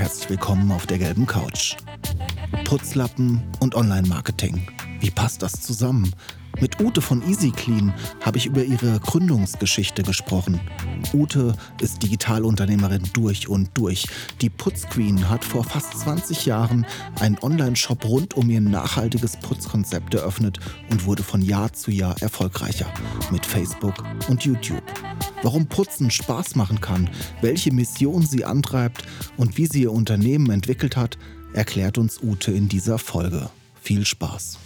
Herzlich willkommen auf der gelben Couch. Putzlappen und Online-Marketing. Wie passt das zusammen? Mit Ute von EasyClean habe ich über ihre Gründungsgeschichte gesprochen. Ute ist Digitalunternehmerin durch und durch. Die Putzqueen hat vor fast 20 Jahren einen Online-Shop rund um ihr nachhaltiges Putzkonzept eröffnet und wurde von Jahr zu Jahr erfolgreicher mit Facebook und YouTube. Warum Putzen Spaß machen kann, welche Mission sie antreibt und wie sie ihr Unternehmen entwickelt hat, erklärt uns Ute in dieser Folge. Viel Spaß!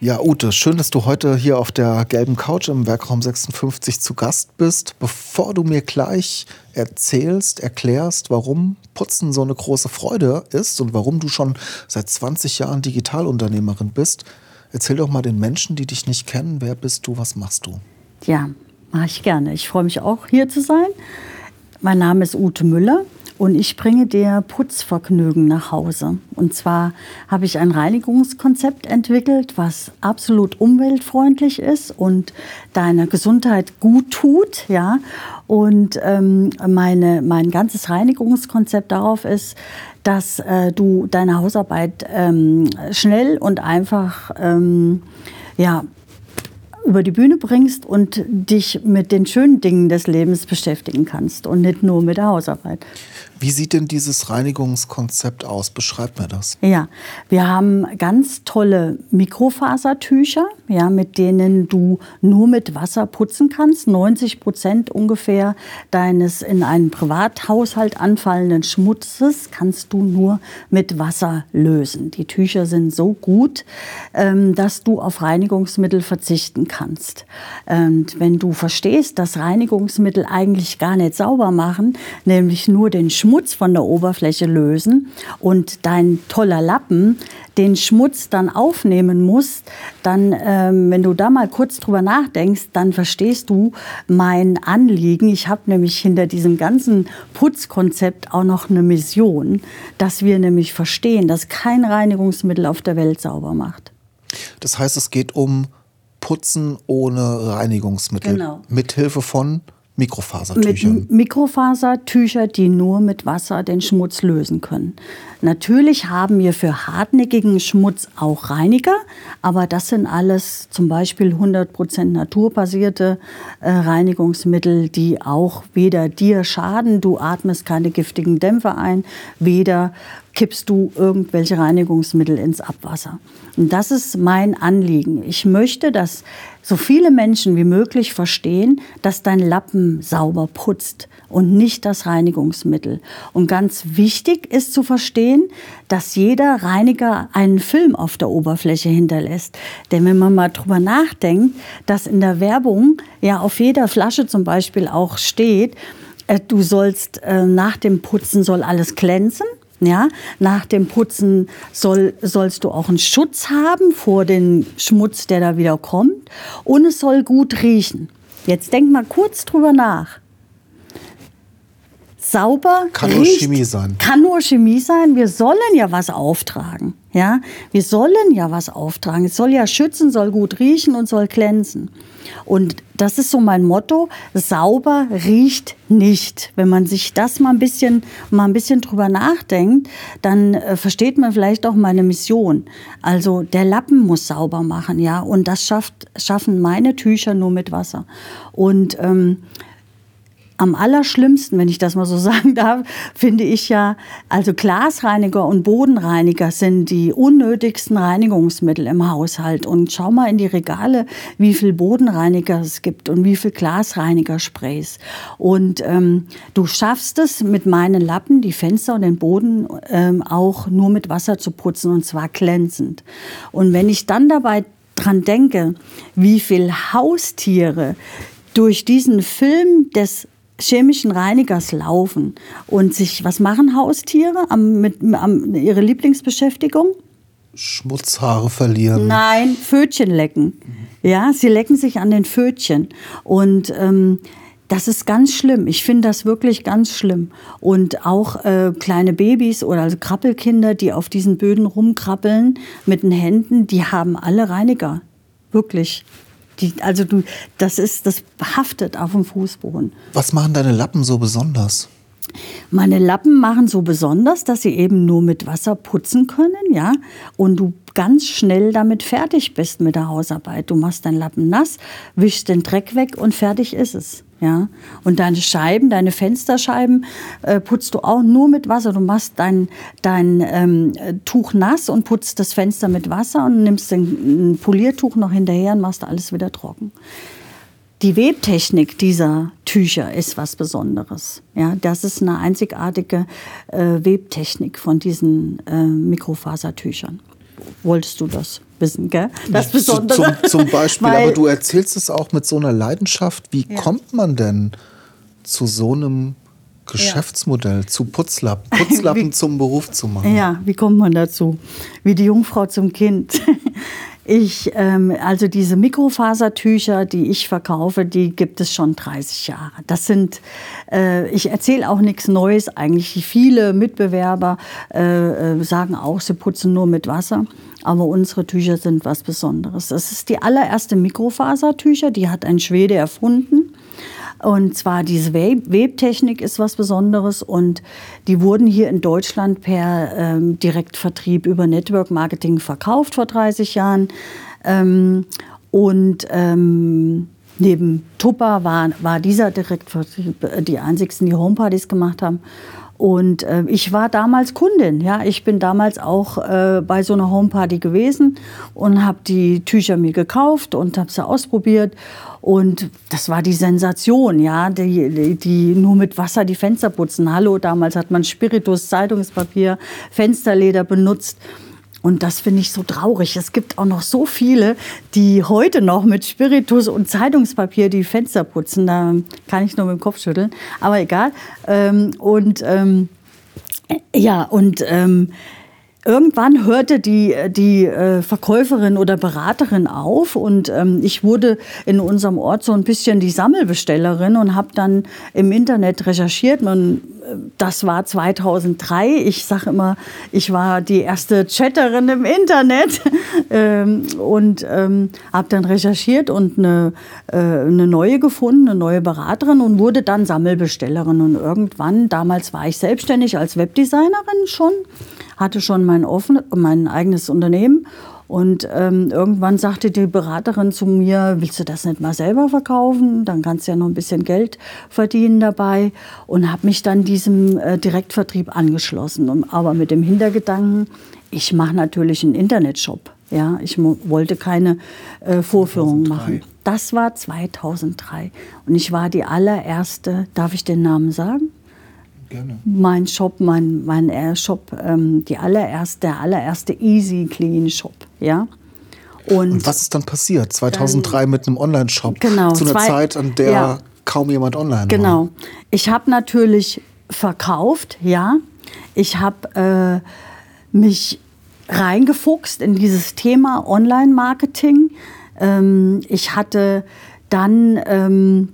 Ja, Ute, schön, dass du heute hier auf der gelben Couch im Werkraum 56 zu Gast bist. Bevor du mir gleich erzählst, erklärst, warum Putzen so eine große Freude ist und warum du schon seit 20 Jahren Digitalunternehmerin bist, erzähl doch mal den Menschen, die dich nicht kennen, wer bist du, was machst du? Ja, mache ich gerne. Ich freue mich auch hier zu sein. Mein Name ist Ute Müller und ich bringe dir Putzvergnügen nach Hause. Und zwar habe ich ein Reinigungskonzept entwickelt, was absolut umweltfreundlich ist und deiner Gesundheit gut tut. Ja? Und ähm, meine, mein ganzes Reinigungskonzept darauf ist, dass äh, du deine Hausarbeit ähm, schnell und einfach ähm, ja, über die Bühne bringst und dich mit den schönen Dingen des Lebens beschäftigen kannst und nicht nur mit der Hausarbeit. Wie sieht denn dieses Reinigungskonzept aus? Beschreib mir das. Ja, wir haben ganz tolle Mikrofasertücher, ja, mit denen du nur mit Wasser putzen kannst. 90 Prozent ungefähr deines in einem Privathaushalt anfallenden Schmutzes kannst du nur mit Wasser lösen. Die Tücher sind so gut, ähm, dass du auf Reinigungsmittel verzichten kannst. Und wenn du verstehst, dass Reinigungsmittel eigentlich gar nicht sauber machen, nämlich nur den Schmutz Schmutz von der Oberfläche lösen und dein toller Lappen den Schmutz dann aufnehmen muss, dann, ähm, wenn du da mal kurz drüber nachdenkst, dann verstehst du mein Anliegen. Ich habe nämlich hinter diesem ganzen Putzkonzept auch noch eine Mission, dass wir nämlich verstehen, dass kein Reinigungsmittel auf der Welt sauber macht. Das heißt, es geht um Putzen ohne Reinigungsmittel. Genau. Mithilfe von Mikrofasertüchern. Mit Mikrofasertücher, die nur mit Wasser den Schmutz lösen können. Natürlich haben wir für hartnäckigen Schmutz auch Reiniger, aber das sind alles zum Beispiel 100% naturbasierte äh, Reinigungsmittel, die auch weder dir schaden, du atmest keine giftigen Dämpfe ein, weder kippst du irgendwelche Reinigungsmittel ins Abwasser. Und das ist mein Anliegen. Ich möchte, dass so viele Menschen wie möglich verstehen, dass dein Lappen sauber putzt und nicht das Reinigungsmittel. Und ganz wichtig ist zu verstehen, dass jeder Reiniger einen Film auf der Oberfläche hinterlässt. Denn wenn man mal drüber nachdenkt, dass in der Werbung ja auf jeder Flasche zum Beispiel auch steht, äh, du sollst äh, nach dem Putzen soll alles glänzen. Ja, nach dem Putzen soll, sollst du auch einen Schutz haben vor dem Schmutz, der da wieder kommt. Und es soll gut riechen. Jetzt denk mal kurz drüber nach. Sauber kann riecht, nur Chemie sein. Kann nur Chemie sein. Wir sollen ja was auftragen. Ja, wir sollen ja was auftragen. Es soll ja schützen, soll gut riechen und soll glänzen. Und das ist so mein Motto. Sauber riecht nicht. Wenn man sich das mal ein bisschen, mal ein bisschen drüber nachdenkt, dann äh, versteht man vielleicht auch meine Mission. Also der Lappen muss sauber machen, ja. Und das schafft, schaffen meine Tücher nur mit Wasser. Und ähm, am allerschlimmsten, wenn ich das mal so sagen darf, finde ich ja, also Glasreiniger und Bodenreiniger sind die unnötigsten Reinigungsmittel im Haushalt. Und schau mal in die Regale, wie viel Bodenreiniger es gibt und wie viel Glasreinigersprays. Und ähm, du schaffst es mit meinen Lappen, die Fenster und den Boden ähm, auch nur mit Wasser zu putzen und zwar glänzend. Und wenn ich dann dabei dran denke, wie viel Haustiere durch diesen Film des chemischen Reinigers laufen und sich, was machen Haustiere am, mit, am, ihre Lieblingsbeschäftigung? Schmutzhaare verlieren. Nein, Pfötchen lecken. Ja, sie lecken sich an den Pfötchen. Und ähm, das ist ganz schlimm. Ich finde das wirklich ganz schlimm. Und auch äh, kleine Babys oder also Krabbelkinder, die auf diesen Böden rumkrabbeln mit den Händen, die haben alle Reiniger. Wirklich. Die, also du, das ist, das haftet auf dem Fußboden. Was machen deine Lappen so besonders? Meine Lappen machen so besonders, dass sie eben nur mit Wasser putzen können, ja, und du ganz schnell damit fertig bist mit der Hausarbeit. Du machst deinen Lappen nass, wischst den Dreck weg und fertig ist es. Ja, und deine Scheiben, deine Fensterscheiben äh, putzt du auch nur mit Wasser. Du machst dein, dein ähm, Tuch nass und putzt das Fenster mit Wasser und nimmst ein Poliertuch noch hinterher und machst alles wieder trocken. Die Webtechnik dieser Tücher ist was Besonderes. Ja, das ist eine einzigartige äh, Webtechnik von diesen äh, Mikrofasertüchern. Wolltest du das wissen, gell? Das Besondere. Zum, zum Beispiel, aber du erzählst es auch mit so einer Leidenschaft. Wie ja. kommt man denn zu so einem Geschäftsmodell, ja. zu Putzlappen, Putzlappen wie, zum Beruf zu machen? Ja, wie kommt man dazu? Wie die Jungfrau zum Kind. Ich, ähm, also diese Mikrofasertücher, die ich verkaufe, die gibt es schon 30 Jahre. Das sind, äh, ich erzähle auch nichts Neues eigentlich. Viele Mitbewerber äh, äh, sagen auch, sie putzen nur mit Wasser. Aber unsere Tücher sind was Besonderes. Das ist die allererste Mikrofasertücher, die hat ein Schwede erfunden. Und zwar diese Webtechnik ist was Besonderes und die wurden hier in Deutschland per ähm, Direktvertrieb über Network Marketing verkauft vor 30 Jahren. Ähm, und ähm, neben Tupper war, war dieser Direktvertrieb äh, die einzigsten, die Homepartys gemacht haben. Und äh, ich war damals Kundin, ja. Ich bin damals auch äh, bei so einer Homeparty gewesen und habe die Tücher mir gekauft und habe sie ausprobiert. Und das war die Sensation, ja, die, die, die, nur mit Wasser die Fenster putzen. Hallo, damals hat man Spiritus, Zeitungspapier, Fensterleder benutzt. Und das finde ich so traurig. Es gibt auch noch so viele, die heute noch mit Spiritus und Zeitungspapier die Fenster putzen. Da kann ich nur mit dem Kopf schütteln. Aber egal. Ähm, und ähm, ja, und ähm, irgendwann hörte die, die äh, Verkäuferin oder Beraterin auf und ähm, ich wurde in unserem Ort so ein bisschen die Sammelbestellerin und habe dann im Internet recherchiert. Und äh, das war 2003. Ich sage immer, ich war die erste Chatterin im Internet ähm, und ähm, habe dann recherchiert und eine, äh, eine neue gefunden, eine neue Beraterin und wurde dann Sammelbestellerin. Und irgendwann, damals war ich selbstständig als Webdesignerin schon hatte schon mein, offen, mein eigenes Unternehmen. Und ähm, irgendwann sagte die Beraterin zu mir, willst du das nicht mal selber verkaufen? Dann kannst du ja noch ein bisschen Geld verdienen dabei. Und habe mich dann diesem äh, Direktvertrieb angeschlossen. Und, aber mit dem Hintergedanken, ich mache natürlich einen Internetshop. Ja, ich wollte keine äh, Vorführung 2003. machen. Das war 2003. Und ich war die allererste, darf ich den Namen sagen? Gerne. Mein Shop, mein, mein Shop, ähm, die allererste, der allererste Easy Clean Shop, ja. Und, Und was ist dann passiert? 2003 dann, mit einem Online-Shop. Genau. Zu einer zwei, Zeit, an der ja, kaum jemand online genau. war. Genau. Ich habe natürlich verkauft, ja. Ich habe äh, mich reingefuchst in dieses Thema Online-Marketing. Ähm, ich hatte dann ähm,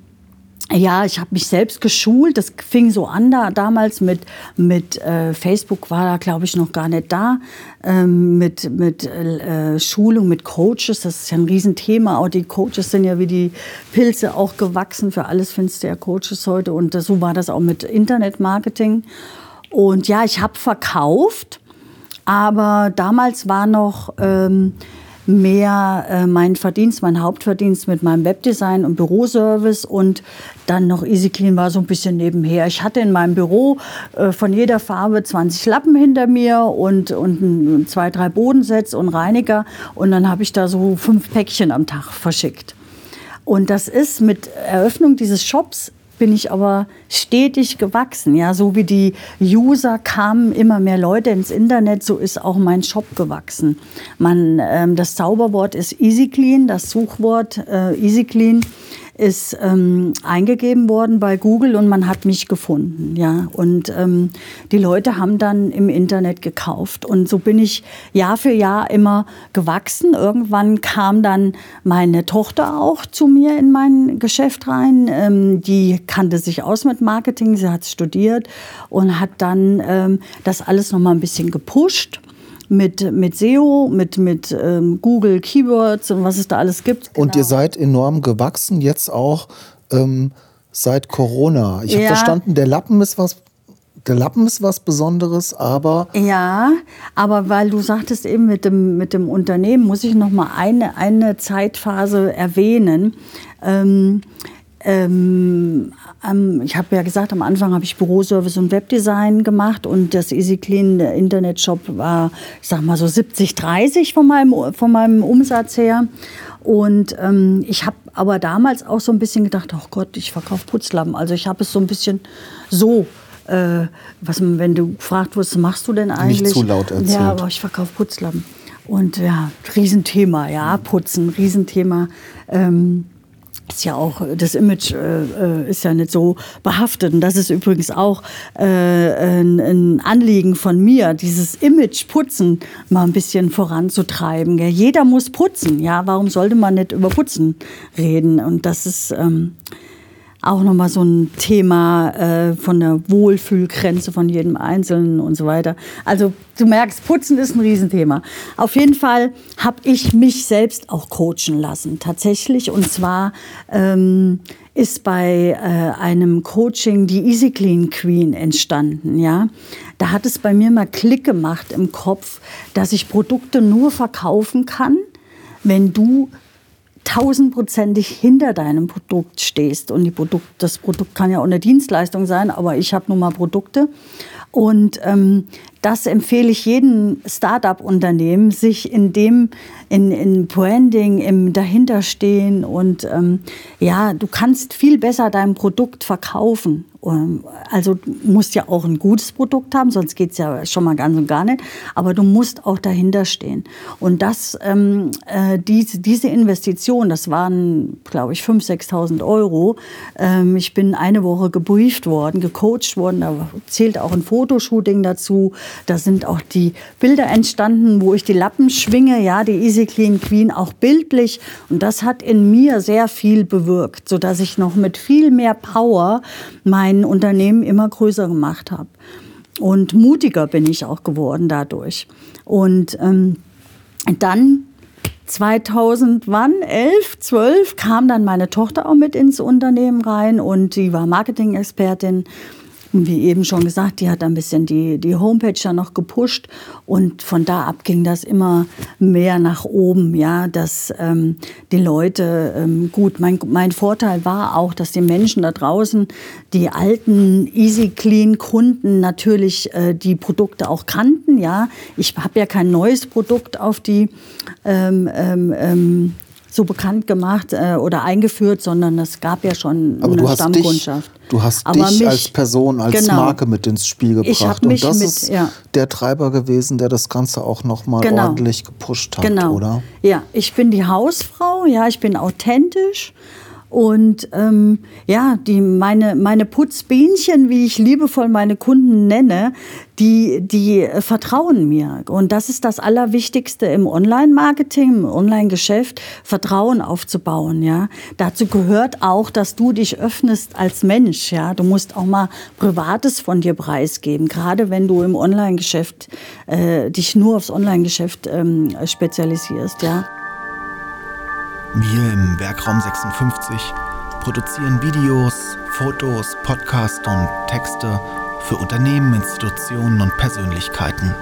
ja, ich habe mich selbst geschult. Das fing so an da, damals mit, mit äh, Facebook war da, glaube ich, noch gar nicht da. Ähm, mit mit äh, Schulung, mit Coaches, das ist ja ein Riesenthema. Auch die Coaches sind ja wie die Pilze auch gewachsen. Für alles findest du ja Coaches heute. Und so war das auch mit Internetmarketing. Und ja, ich habe verkauft, aber damals war noch... Ähm, mehr äh, mein Verdienst, mein Hauptverdienst mit meinem Webdesign und Büroservice und dann noch EasyClean war so ein bisschen nebenher. Ich hatte in meinem Büro äh, von jeder Farbe 20 Lappen hinter mir und, und zwei, drei Bodensets und Reiniger und dann habe ich da so fünf Päckchen am Tag verschickt. Und das ist mit Eröffnung dieses Shops bin ich aber stetig gewachsen. Ja, so wie die User kamen immer mehr Leute ins Internet, so ist auch mein Shop gewachsen. Man, ähm, das Zauberwort ist EasyClean, das Suchwort äh, EasyClean ist ähm, eingegeben worden bei Google und man hat mich gefunden. Ja? Und ähm, die Leute haben dann im Internet gekauft. Und so bin ich Jahr für Jahr immer gewachsen. Irgendwann kam dann meine Tochter auch zu mir in mein Geschäft rein. Ähm, die kannte sich aus mit Marketing, sie hat studiert und hat dann ähm, das alles noch mal ein bisschen gepusht mit, mit SEO, mit, mit ähm, Google Keywords und was es da alles gibt. Und genau. ihr seid enorm gewachsen, jetzt auch ähm, seit Corona. Ich ja. habe verstanden, der Lappen ist was. Der Lappen ist was Besonderes, aber. Ja, aber weil du sagtest eben mit dem, mit dem Unternehmen, muss ich noch mal eine, eine Zeitphase erwähnen. Ähm, ähm, ich habe ja gesagt, am Anfang habe ich Büroservice und Webdesign gemacht und das EasyClean Internetshop war, ich sag mal so 70, 30 von meinem, von meinem Umsatz her. Und ähm, ich habe aber damals auch so ein bisschen gedacht, oh Gott, ich verkaufe Putzlappen. Also ich habe es so ein bisschen so äh, was, wenn du gefragt wirst, was machst du denn eigentlich? Nicht zu laut erzählt. Ja, aber ich verkaufe Putzlappen. Und ja, Riesenthema, ja, Putzen, Riesenthema. Ähm, ist ja auch das Image äh, ist ja nicht so behaftet und das ist übrigens auch äh, ein, ein, Anliegen von mir, dieses Image Putzen mal ein bisschen voranzutreiben. Gell? Jeder muss putzen, ja. Warum sollte man nicht über Putzen reden? Und das ist ähm, auch nochmal so ein Thema äh, von der Wohlfühlgrenze von jedem Einzelnen und so weiter. Also du merkst, Putzen ist ein Riesenthema. Auf jeden Fall habe ich mich selbst auch coachen lassen, tatsächlich. Und zwar ähm, ist bei äh, einem Coaching die Easy Clean Queen entstanden. Ja? Da hat es bei mir mal Klick gemacht im Kopf, dass ich Produkte nur verkaufen kann, wenn du tausendprozentig hinter deinem Produkt stehst. Und die Produkt, das Produkt kann ja auch eine Dienstleistung sein, aber ich habe nun mal Produkte. Und ähm, das empfehle ich jedem Start-up-Unternehmen, sich in dem, in, in Branding, im Dahinterstehen und ähm, ja, du kannst viel besser dein Produkt verkaufen also du musst ja auch ein gutes Produkt haben, sonst geht es ja schon mal ganz und gar nicht. Aber du musst auch dahinter stehen. Und das, ähm, äh, diese, diese Investition, das waren, glaube ich, 5.000, 6.000 Euro. Ähm, ich bin eine Woche gebrieft worden, gecoacht worden. Da zählt auch ein Fotoshooting dazu. Da sind auch die Bilder entstanden, wo ich die Lappen schwinge, ja, die Easy Clean Queen, auch bildlich. Und das hat in mir sehr viel bewirkt, sodass ich noch mit viel mehr Power mein mein Unternehmen immer größer gemacht habe. Und mutiger bin ich auch geworden dadurch. Und ähm, dann 2000, wann? 11, 12 kam dann meine Tochter auch mit ins Unternehmen rein und die war Marketing-Expertin wie eben schon gesagt, die hat ein bisschen die, die Homepage ja noch gepusht und von da ab ging das immer mehr nach oben, ja, dass ähm, die Leute, ähm, gut, mein, mein Vorteil war auch, dass die Menschen da draußen, die alten Easy Clean Kunden natürlich äh, die Produkte auch kannten, ja. Ich habe ja kein neues Produkt auf die ähm, ähm, ähm so bekannt gemacht äh, oder eingeführt, sondern es gab ja schon Aber eine Stammkundschaft. Dich, du hast Aber dich mich, als Person, als genau, Marke mit ins Spiel gebracht. Und das mit, ist ja. der Treiber gewesen, der das Ganze auch nochmal genau. ordentlich gepusht hat, genau. oder? Ja, ich bin die Hausfrau, ja, ich bin authentisch. Und ähm, ja, die, meine, meine Putzbienchen, wie ich liebevoll meine Kunden nenne, die, die äh, vertrauen mir. Und das ist das Allerwichtigste im Online-Marketing, im Online-Geschäft, Vertrauen aufzubauen. Ja? Dazu gehört auch, dass du dich öffnest als Mensch. Ja? Du musst auch mal Privates von dir preisgeben, gerade wenn du im Online-Geschäft äh, dich nur aufs Online-Geschäft ähm, spezialisierst. Ja? Wir im Werkraum 56 produzieren Videos, Fotos, Podcasts und Texte für Unternehmen, Institutionen und Persönlichkeiten.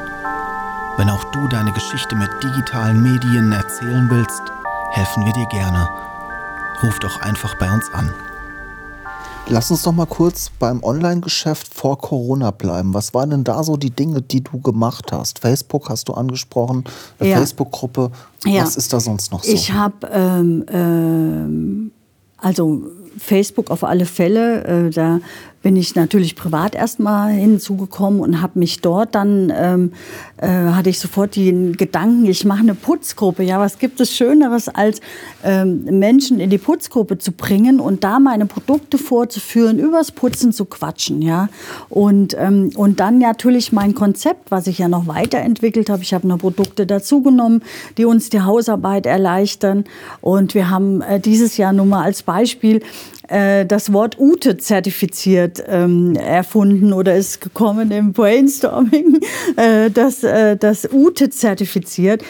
Wenn auch du deine Geschichte mit digitalen Medien erzählen willst, helfen wir dir gerne. Ruf doch einfach bei uns an. Lass uns doch mal kurz beim Online-Geschäft vor Corona bleiben. Was waren denn da so die Dinge, die du gemacht hast? Facebook hast du angesprochen, eine ja. Facebook-Gruppe. Ja. Was ist da sonst noch so? Ich habe ähm, ähm, also Facebook auf alle Fälle. Äh, da bin ich natürlich privat erstmal hinzugekommen und habe mich dort dann, ähm, äh, hatte ich sofort den Gedanken, ich mache eine Putzgruppe. Ja, was gibt es Schöneres, als ähm, Menschen in die Putzgruppe zu bringen und da meine Produkte vorzuführen, übers Putzen zu quatschen. Ja, und, ähm, und dann natürlich mein Konzept, was ich ja noch weiterentwickelt habe. Ich habe noch Produkte dazugenommen, die uns die Hausarbeit erleichtern. Und wir haben äh, dieses Jahr nur mal als Beispiel äh, das Wort Ute zertifiziert ähm, erfunden oder ist gekommen im Brainstorming, äh, das, äh, das Ute zertifiziert.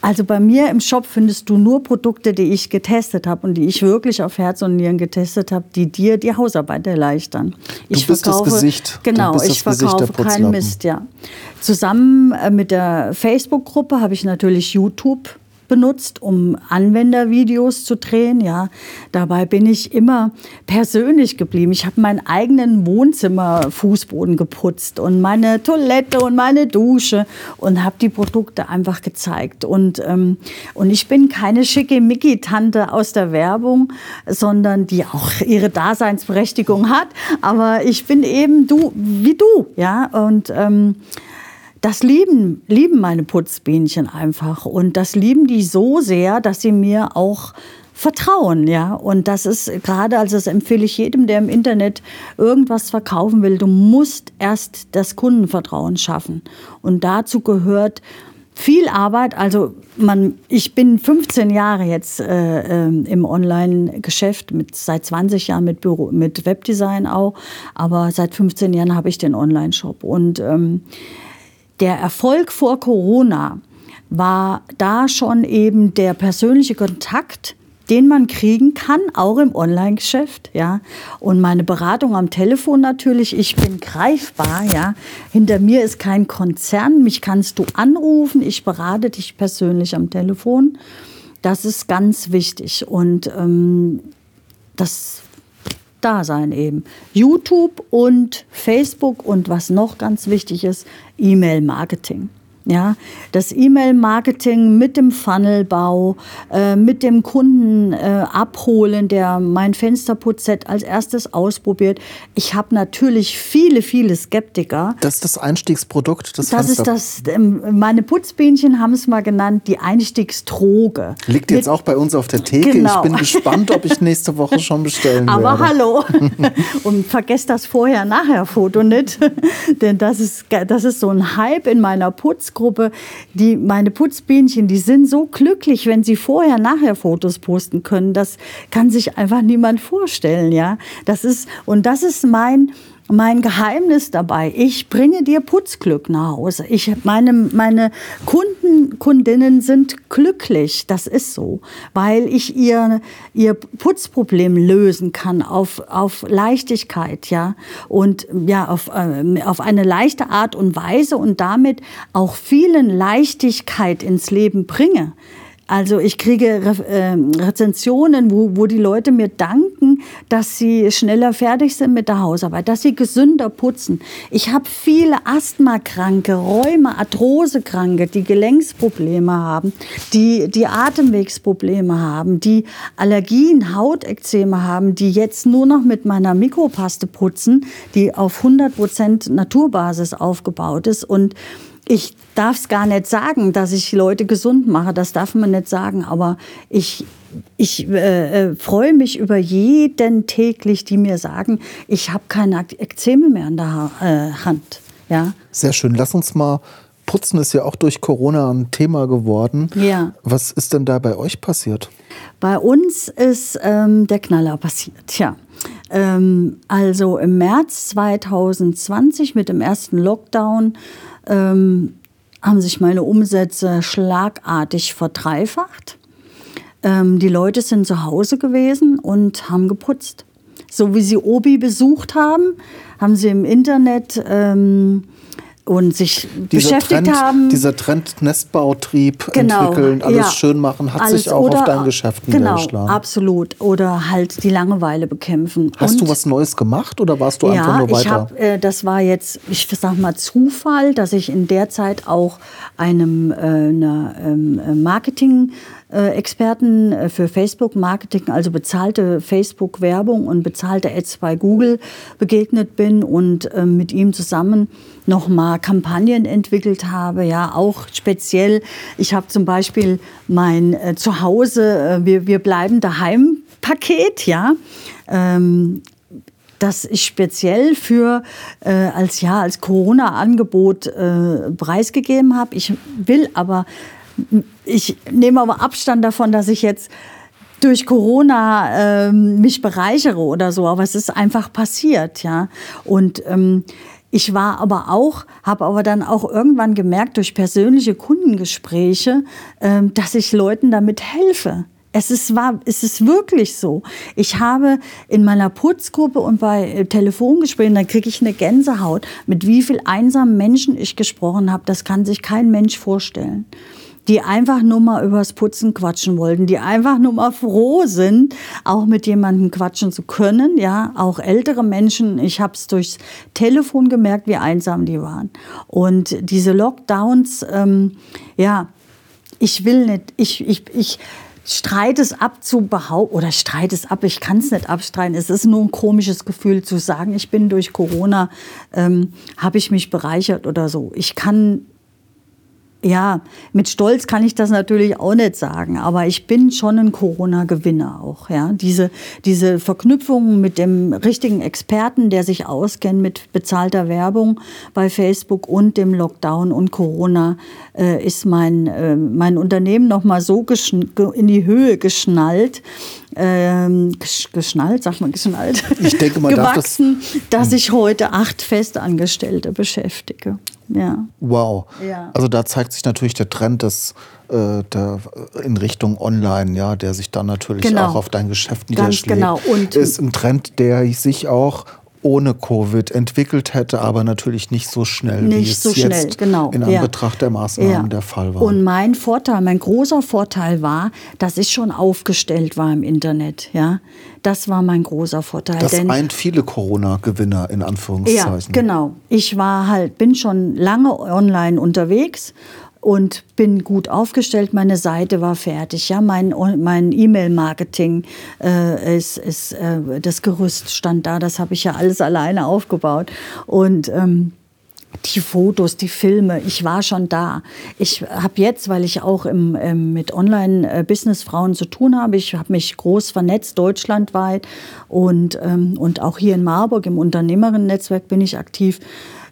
Also bei mir im Shop findest du nur Produkte, die ich getestet habe und die ich wirklich auf Herz und Nieren getestet habe, die dir die Hausarbeit erleichtern. Du ich bist verkaufe, das Gesicht. Genau, ich das Gesicht verkaufe keinen. Mist, ja. Zusammen äh, mit der Facebook-Gruppe habe ich natürlich YouTube benutzt, um Anwendervideos zu drehen. Ja, dabei bin ich immer persönlich geblieben. Ich habe meinen eigenen Wohnzimmerfußboden geputzt und meine Toilette und meine Dusche und habe die Produkte einfach gezeigt. Und, ähm, und ich bin keine schickimicki-Tante aus der Werbung, sondern die auch ihre Daseinsberechtigung hat. Aber ich bin eben du, wie du, ja. Und ähm, das lieben, lieben meine Putzbienchen einfach. Und das lieben die so sehr, dass sie mir auch vertrauen, ja. Und das ist gerade, also das empfehle ich jedem, der im Internet irgendwas verkaufen will. Du musst erst das Kundenvertrauen schaffen. Und dazu gehört viel Arbeit. Also man, ich bin 15 Jahre jetzt äh, äh, im Online-Geschäft, seit 20 Jahren mit, Büro, mit Webdesign auch, aber seit 15 Jahren habe ich den Online-Shop. Und ähm, der Erfolg vor Corona war da schon eben der persönliche Kontakt, den man kriegen kann, auch im Online-Geschäft, ja. Und meine Beratung am Telefon natürlich, ich bin greifbar, ja. Hinter mir ist kein Konzern, mich kannst du anrufen, ich berate dich persönlich am Telefon. Das ist ganz wichtig und ähm, das Dasein eben. YouTube und Facebook und was noch ganz wichtig ist, E-Mail-Marketing. Ja, das E-Mail-Marketing mit dem Funnelbau, äh, mit dem Kunden äh, abholen, der mein Fensterputzset als erstes ausprobiert. Ich habe natürlich viele, viele Skeptiker. Das ist das Einstiegsprodukt des Das ist Fenster- das, ähm, meine Putzbienchen haben es mal genannt, die Einstiegsdroge. Liegt jetzt Mit- auch bei uns auf der Theke. Genau. Ich bin gespannt, ob ich nächste Woche schon bestellen Aber werde. hallo. Und vergesst das Vorher-Nachher-Foto nicht. Denn das ist, das ist so ein Hype in meiner Putzgruppe. Die, meine Putzbienchen, die sind so glücklich, wenn sie Vorher-Nachher-Fotos posten können. Das kann sich einfach niemand vorstellen. Ja? Das ist, und das ist mein, mein Geheimnis dabei. Ich bringe dir Putzglück nach Hause. Ich, meine, meine Kunden, Kundinnen sind glücklich. Das ist so, weil ich ihr, ihr Putzproblem lösen kann auf, auf Leichtigkeit, ja. Und ja, auf, äh, auf eine leichte Art und Weise und damit auch vielen Leichtigkeit ins Leben bringe. Also ich kriege Re äh, Rezensionen, wo, wo die Leute mir danken, dass sie schneller fertig sind mit der Hausarbeit, dass sie gesünder putzen. Ich habe viele Asthmakranke, Rheuma, Arthrosekranke, die Gelenksprobleme haben, die, die Atemwegsprobleme haben, die Allergien, Hautekzeme haben, die jetzt nur noch mit meiner Mikropaste putzen, die auf 100% Naturbasis aufgebaut ist und ich darf es gar nicht sagen, dass ich Leute gesund mache. Das darf man nicht sagen. Aber ich, ich äh, äh, freue mich über jeden täglich, die mir sagen, ich habe keine Ekzeme mehr an der ha äh, Hand. Ja. Sehr schön. Lass uns mal. Putzen ist ja auch durch Corona ein Thema geworden. Ja. Was ist denn da bei euch passiert? Bei uns ist ähm, der Knaller passiert, ja. Ähm, also im März 2020 mit dem ersten Lockdown ähm, haben sich meine Umsätze schlagartig verdreifacht. Ähm, die Leute sind zu Hause gewesen und haben geputzt. So wie sie Obi besucht haben, haben sie im Internet ähm, und sich Dieser beschäftigt Trend, haben. dieser Trend Nestbautrieb Genau, entwickeln, alles ja. schön machen, hat Alles sich auch oder- auf dein Geschäft Genau, niedergeschlagen. absolut. Oder halt die Langeweile bekämpfen. Hast Und du was Neues gemacht oder warst du einfach ja, nur ich weiter? hab, äh, das war jetzt, ich sag mal Zufall, dass ich in der Zeit auch einem äh, einer, ähm, äh, äh, Experten äh, für Facebook-Marketing, also bezahlte Facebook-Werbung und bezahlte Ads bei Google begegnet bin und äh, mit ihm zusammen nochmal Kampagnen entwickelt habe, ja, auch speziell. Ich habe zum Beispiel mein äh, Zuhause, äh, wir, wir bleiben daheim Paket, ja. Ähm, das ich speziell für äh, als ja als Corona-Angebot äh, preisgegeben habe. Ich will aber, ich nehme aber Abstand davon, dass ich jetzt durch Corona äh, mich bereichere oder so, aber es ist einfach passiert, ja. Und ähm, ich war aber auch, habe aber dann auch irgendwann gemerkt durch persönliche Kundengespräche, äh, dass ich Leuten damit helfe. Es ist, war, es ist wirklich so. Ich habe in meiner Putzgruppe und bei äh, Telefongesprächen, da kriege ich eine Gänsehaut, mit wie viel einsamen Menschen ich gesprochen habe. Das kann sich kein Mensch vorstellen die einfach nur mal übers Putzen quatschen wollten, die einfach nur mal froh sind, auch mit jemandem quatschen zu können, ja, auch ältere Menschen. Ich habe es durchs Telefon gemerkt, wie einsam die waren. Und diese Lockdowns, ähm, ja, ich will nicht, ich, ich, ich, streite es ab zu behaupten, oder streite es ab, ich kann es nicht abstreiten. Es ist nur ein komisches Gefühl zu sagen, ich bin durch Corona, ähm, habe ich mich bereichert oder so. Ich kann ja, mit Stolz kann ich das natürlich auch nicht sagen, aber ich bin schon ein Corona-Gewinner auch. Ja? Diese, diese Verknüpfung mit dem richtigen Experten, der sich auskennt mit bezahlter Werbung bei Facebook und dem Lockdown und Corona, äh, ist mein, äh, mein Unternehmen nochmal so in die Höhe geschnallt, ähm, geschnallt, sagt man geschnallt, ich denke mal, gewachsen, das, dass ich heute acht Festangestellte beschäftige. Ja. Wow. Ja. Also da zeigt sich natürlich der Trend des, äh, der, in Richtung Online, ja, der sich dann natürlich genau. auch auf dein Geschäft niederschlägt. Ganz genau. Und ist ein Trend, der sich auch ohne Covid entwickelt hätte, aber natürlich nicht so schnell, nicht wie es so jetzt genau. in Anbetracht ja. der Maßnahmen ja. der Fall war. Und mein Vorteil, mein großer Vorteil war, dass ich schon aufgestellt war im Internet. Ja, das war mein großer Vorteil. Das denn, eint viele Corona-Gewinner in Anführungszeichen. Ja, genau. Ich war halt, bin schon lange online unterwegs und bin gut aufgestellt. Meine Seite war fertig. Ja, mein mein E-Mail-Marketing äh, ist, ist äh, das Gerüst stand da. Das habe ich ja alles alleine aufgebaut und ähm, die Fotos, die Filme, ich war schon da. Ich habe jetzt, weil ich auch im, ähm, mit Online-Business-Frauen zu tun habe, ich habe mich groß vernetzt, deutschlandweit und, ähm, und auch hier in Marburg im Unternehmerinnen-Netzwerk bin ich aktiv.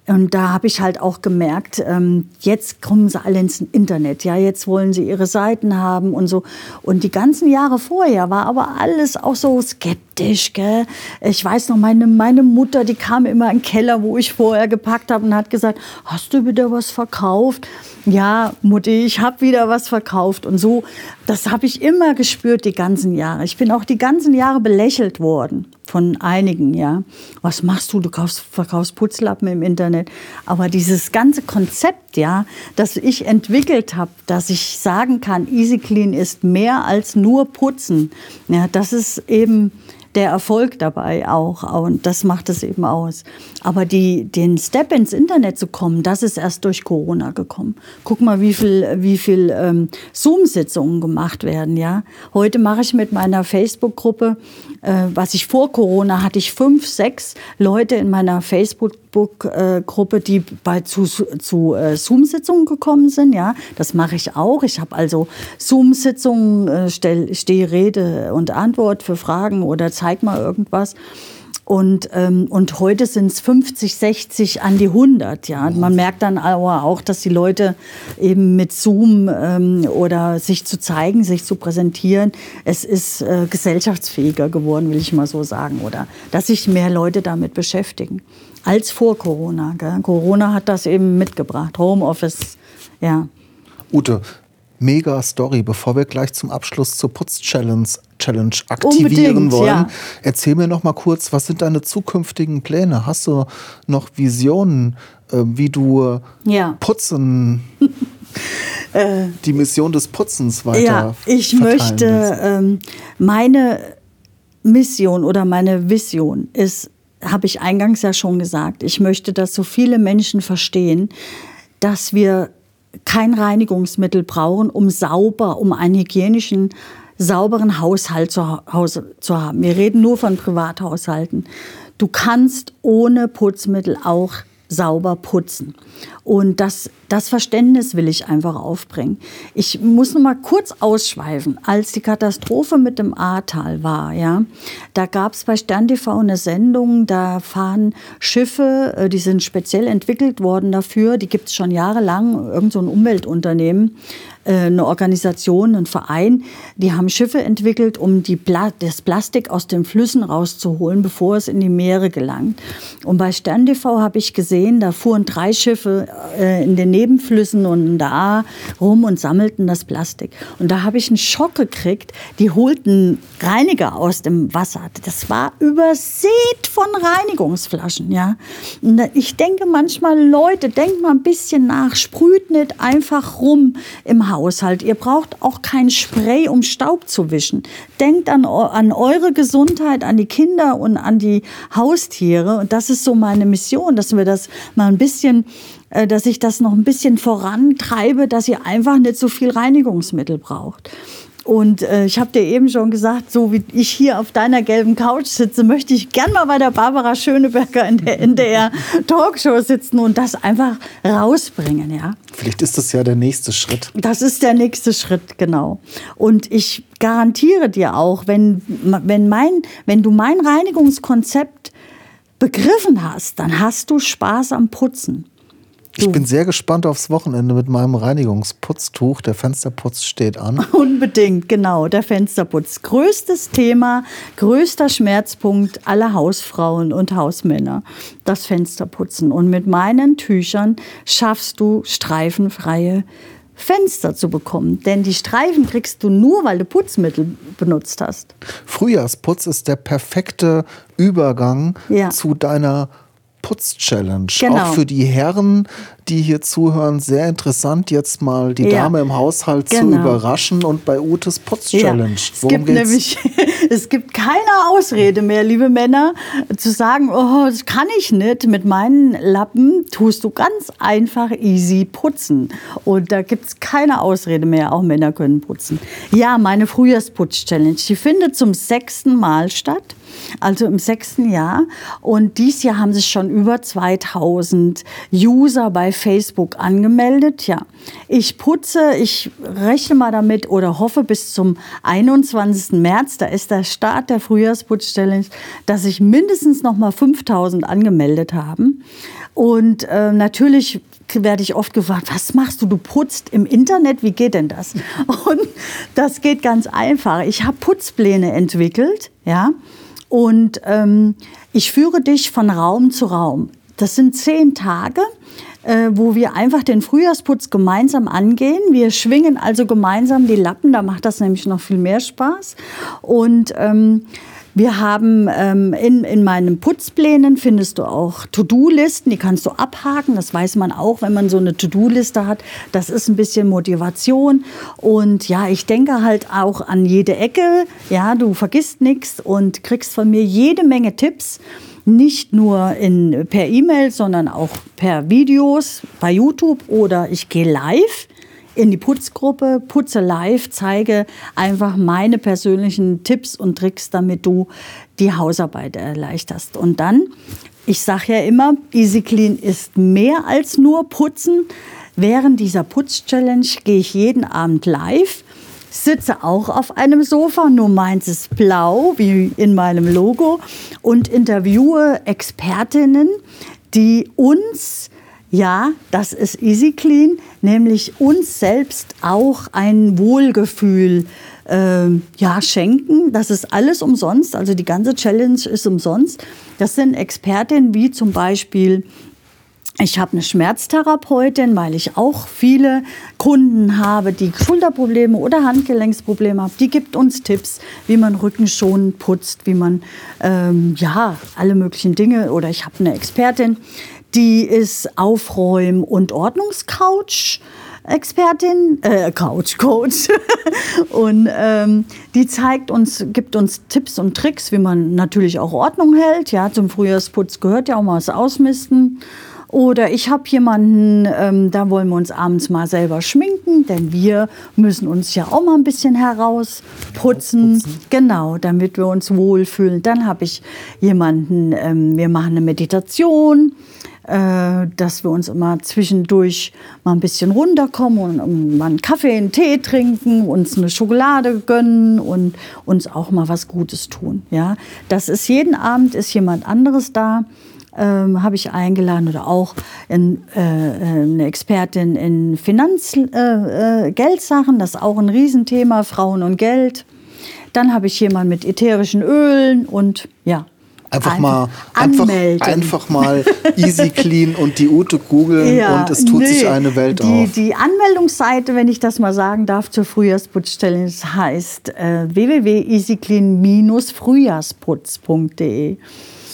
Und da habe ich halt auch gemerkt, ähm, jetzt kommen sie alle ins Internet. Ja, jetzt wollen sie ihre Seiten haben und so. Und die ganzen Jahre vorher war aber alles auch so skeptisch. Gell? Ich weiß noch, meine, meine Mutter, die kam immer in den Keller, wo ich vorher gepackt habe und hat gesagt, hast du wieder was verkauft? Ja, Mutti, ich habe wieder was verkauft. Und so, das habe ich immer gespürt die ganzen Jahre. Ich bin auch die ganzen Jahre belächelt worden von einigen, ja. Was machst du? Du kaufst, verkaufst Putzlappen im Internet. Aber dieses ganze Konzept, ja, das ich entwickelt habe, dass ich sagen kann, Easy Clean ist mehr als nur Putzen. Ja, das ist eben der Erfolg dabei auch. Und das macht es eben aus. Aber die, den Step ins Internet zu kommen, das ist erst durch Corona gekommen. Guck mal, wie viel, wie viel ähm, Zoom-Sitzungen gemacht werden. Ja? Heute mache ich mit meiner Facebook-Gruppe, äh, was ich vor Corona hatte, ich fünf, sechs Leute in meiner Facebook-Gruppe, die bei zu, zu äh, Zoom-Sitzungen gekommen sind. Ja, das mache ich auch. Ich habe also Zoom-Sitzungen, äh, stehe Rede und Antwort für Fragen oder zeig mal irgendwas. Und, ähm, und heute sind es 50, 60 an die 100. Ja. man merkt dann aber auch, dass die Leute eben mit Zoom ähm, oder sich zu zeigen, sich zu präsentieren, es ist äh, gesellschaftsfähiger geworden, will ich mal so sagen. Oder dass sich mehr Leute damit beschäftigen als vor Corona. Gell. Corona hat das eben mitgebracht. Homeoffice, ja. Ute, mega Story. Bevor wir gleich zum Abschluss zur Putz-Challenge Challenge aktivieren Unbedingt, wollen, ja. erzähl mir noch mal kurz, was sind deine zukünftigen Pläne? Hast du noch Visionen, äh, wie du ja. putzen, äh, die Mission des Putzens weiter Ja, ich möchte ähm, meine Mission oder meine Vision ist, habe ich eingangs ja schon gesagt, ich möchte, dass so viele Menschen verstehen, dass wir kein Reinigungsmittel brauchen, um sauber, um einen hygienischen, sauberen Haushalt zu Hause zu haben. Wir reden nur von Privathaushalten. Du kannst ohne Putzmittel auch sauber putzen. Und das, das Verständnis will ich einfach aufbringen. Ich muss noch mal kurz ausschweifen. Als die Katastrophe mit dem Ahrtal war, ja, da gab es bei Stern TV eine Sendung, da fahren Schiffe, äh, die sind speziell entwickelt worden dafür, die gibt es schon jahrelang, irgend so ein Umweltunternehmen, eine Organisation, ein Verein, die haben Schiffe entwickelt, um die Pla das Plastik aus den Flüssen rauszuholen, bevor es in die Meere gelangt. Und bei Stern TV habe ich gesehen, da fuhren drei Schiffe äh, in den Nebenflüssen und da rum und sammelten das Plastik. Und da habe ich einen Schock gekriegt. Die holten Reiniger aus dem Wasser. Das war übersät von Reinigungsflaschen. Ja. Und ich denke manchmal, Leute, denkt mal ein bisschen nach, sprüht nicht einfach rum im Haushalt. Ihr braucht auch kein Spray, um Staub zu wischen. Denkt an, an eure Gesundheit, an die Kinder und an die Haustiere. Und das ist so meine Mission, dass wir das mal ein bisschen äh, dass ich das noch ein bisschen vorantreibe, dass ihr einfach nicht so viel Reinigungsmittel braucht. Und äh, ich habe dir eben schon gesagt, so wie ich hier auf deiner gelben Couch sitze, möchte ich gern mal bei der Barbara Schöneberger in der NDR Talkshow sitzen und das einfach rausbringen, ja. Vielleicht ist das ja der nächste Schritt. Das ist der nächste Schritt, genau. Und ich garantiere dir auch, wenn, wenn, mein, wenn du mein Reinigungskonzept begriffen hast, dann hast du Spaß am Putzen. Ich bin sehr gespannt aufs Wochenende mit meinem Reinigungsputztuch. Der Fensterputz steht an. Unbedingt, genau, der Fensterputz. Größtes Thema, größter Schmerzpunkt aller Hausfrauen und Hausmänner, das Fensterputzen. Und mit meinen Tüchern schaffst du streifenfreie Fenster zu bekommen. Denn die Streifen kriegst du nur, weil du Putzmittel benutzt hast. Frühjahrsputz ist der perfekte Übergang ja. zu deiner Putz-Challenge. Genau. Auch für die Herren, die hier zuhören, sehr interessant, jetzt mal die ja. Dame im Haushalt genau. zu überraschen und bei Utes Putz-Challenge. Ja. Es Worum gibt geht's? nämlich, es gibt keine Ausrede mehr, liebe Männer, zu sagen, oh, das kann ich nicht. Mit meinen Lappen tust du ganz einfach easy putzen. Und da gibt es keine Ausrede mehr, auch Männer können putzen. Ja, meine Frühjahrsputz-Challenge, die findet zum sechsten Mal statt also im sechsten Jahr. Und dieses Jahr haben sich schon über 2000 User bei Facebook angemeldet. Ja, ich putze, ich rechne mal damit oder hoffe bis zum 21. März, da ist der Start der Frühjahrsputz-Challenge, dass sich mindestens noch mal 5000 angemeldet haben. Und äh, natürlich werde ich oft gefragt, was machst du? Du putzt im Internet, wie geht denn das? Und das geht ganz einfach. Ich habe Putzpläne entwickelt, ja, und ähm, ich führe dich von Raum zu Raum. Das sind zehn Tage, äh, wo wir einfach den Frühjahrsputz gemeinsam angehen. Wir schwingen also gemeinsam die Lappen, da macht das nämlich noch viel mehr Spaß. Und ähm, wir haben ähm, in, in meinen Putzplänen findest du auch To-Do-Listen, die kannst du abhaken. Das weiß man auch, wenn man so eine To-Do-Liste hat. Das ist ein bisschen Motivation. Und ja, ich denke halt auch an jede Ecke. Ja, du vergisst nichts und kriegst von mir jede Menge Tipps nicht nur in, per E-Mail, sondern auch per Videos bei YouTube oder ich gehe live in die Putzgruppe, putze live, zeige einfach meine persönlichen Tipps und Tricks, damit du die Hausarbeit erleichterst. Und dann, ich sage ja immer, Easy Clean ist mehr als nur Putzen. Während dieser Putz-Challenge gehe ich jeden Abend live, sitze auch auf einem Sofa, nur meins ist blau, wie in meinem Logo, und interviewe Expertinnen, die uns ja, das ist Easy Clean, nämlich uns selbst auch ein Wohlgefühl äh, ja, schenken. Das ist alles umsonst, also die ganze Challenge ist umsonst. Das sind Expertinnen wie zum Beispiel ich habe eine Schmerztherapeutin, weil ich auch viele Kunden habe, die Schulterprobleme oder Handgelenksprobleme haben. Die gibt uns Tipps, wie man Rücken schon putzt, wie man ähm, ja alle möglichen Dinge. Oder ich habe eine Expertin, die ist Aufräum- und Ordnungscouch. Expertin, äh, Couch Coach. und ähm, die zeigt uns, gibt uns Tipps und Tricks, wie man natürlich auch Ordnung hält. Ja, zum Frühjahrsputz gehört ja auch mal das Ausmisten. Oder ich habe jemanden, ähm, da wollen wir uns abends mal selber schminken, denn wir müssen uns ja auch mal ein bisschen herausputzen. Genau, damit wir uns wohlfühlen. Dann habe ich jemanden, ähm, wir machen eine Meditation äh, dass wir uns immer zwischendurch mal ein bisschen runterkommen und mal einen Kaffee, einen Tee trinken, uns eine Schokolade gönnen und uns auch mal was Gutes tun. Ja, das ist jeden Abend ist jemand anderes da. Ähm, habe ich eingeladen oder auch in, äh, eine Expertin in Finanz, äh, äh, Geldsachen, das ist auch ein Riesenthema, Frauen und Geld. Dann habe ich jemanden mit ätherischen Ölen und ja, Einfach mal, einfach, einfach mal Easy Clean und die Ute googeln ja, und es tut nee, sich eine Welt die, auf. Die Anmeldungsseite, wenn ich das mal sagen darf, zur Frühjahrsputzstelle, heißt äh, www.easyclean-frühjahrsputz.de.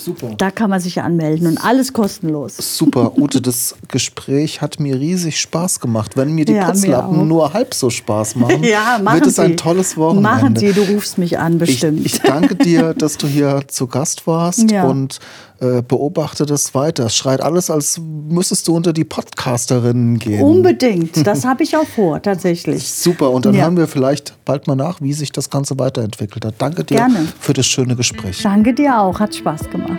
Super. Da kann man sich anmelden und alles kostenlos. Super, Ute, das Gespräch hat mir riesig Spaß gemacht. Wenn mir die ja, Putzlappen nur halb so Spaß machen, ja, machen wird es ein tolles Wochenende. Machen Sie, du rufst mich an, bestimmt. Ich, ich danke dir, dass du hier zu Gast warst ja. und äh, beobachte das weiter. Es schreit alles, als müsstest du unter die Podcasterinnen gehen. Unbedingt, das habe ich auch vor, tatsächlich. Super, und dann ja. hören wir vielleicht bald mal nach, wie sich das Ganze weiterentwickelt hat. Danke dir Gerne. für das schöne Gespräch. Danke dir auch, hat Spaß gemacht.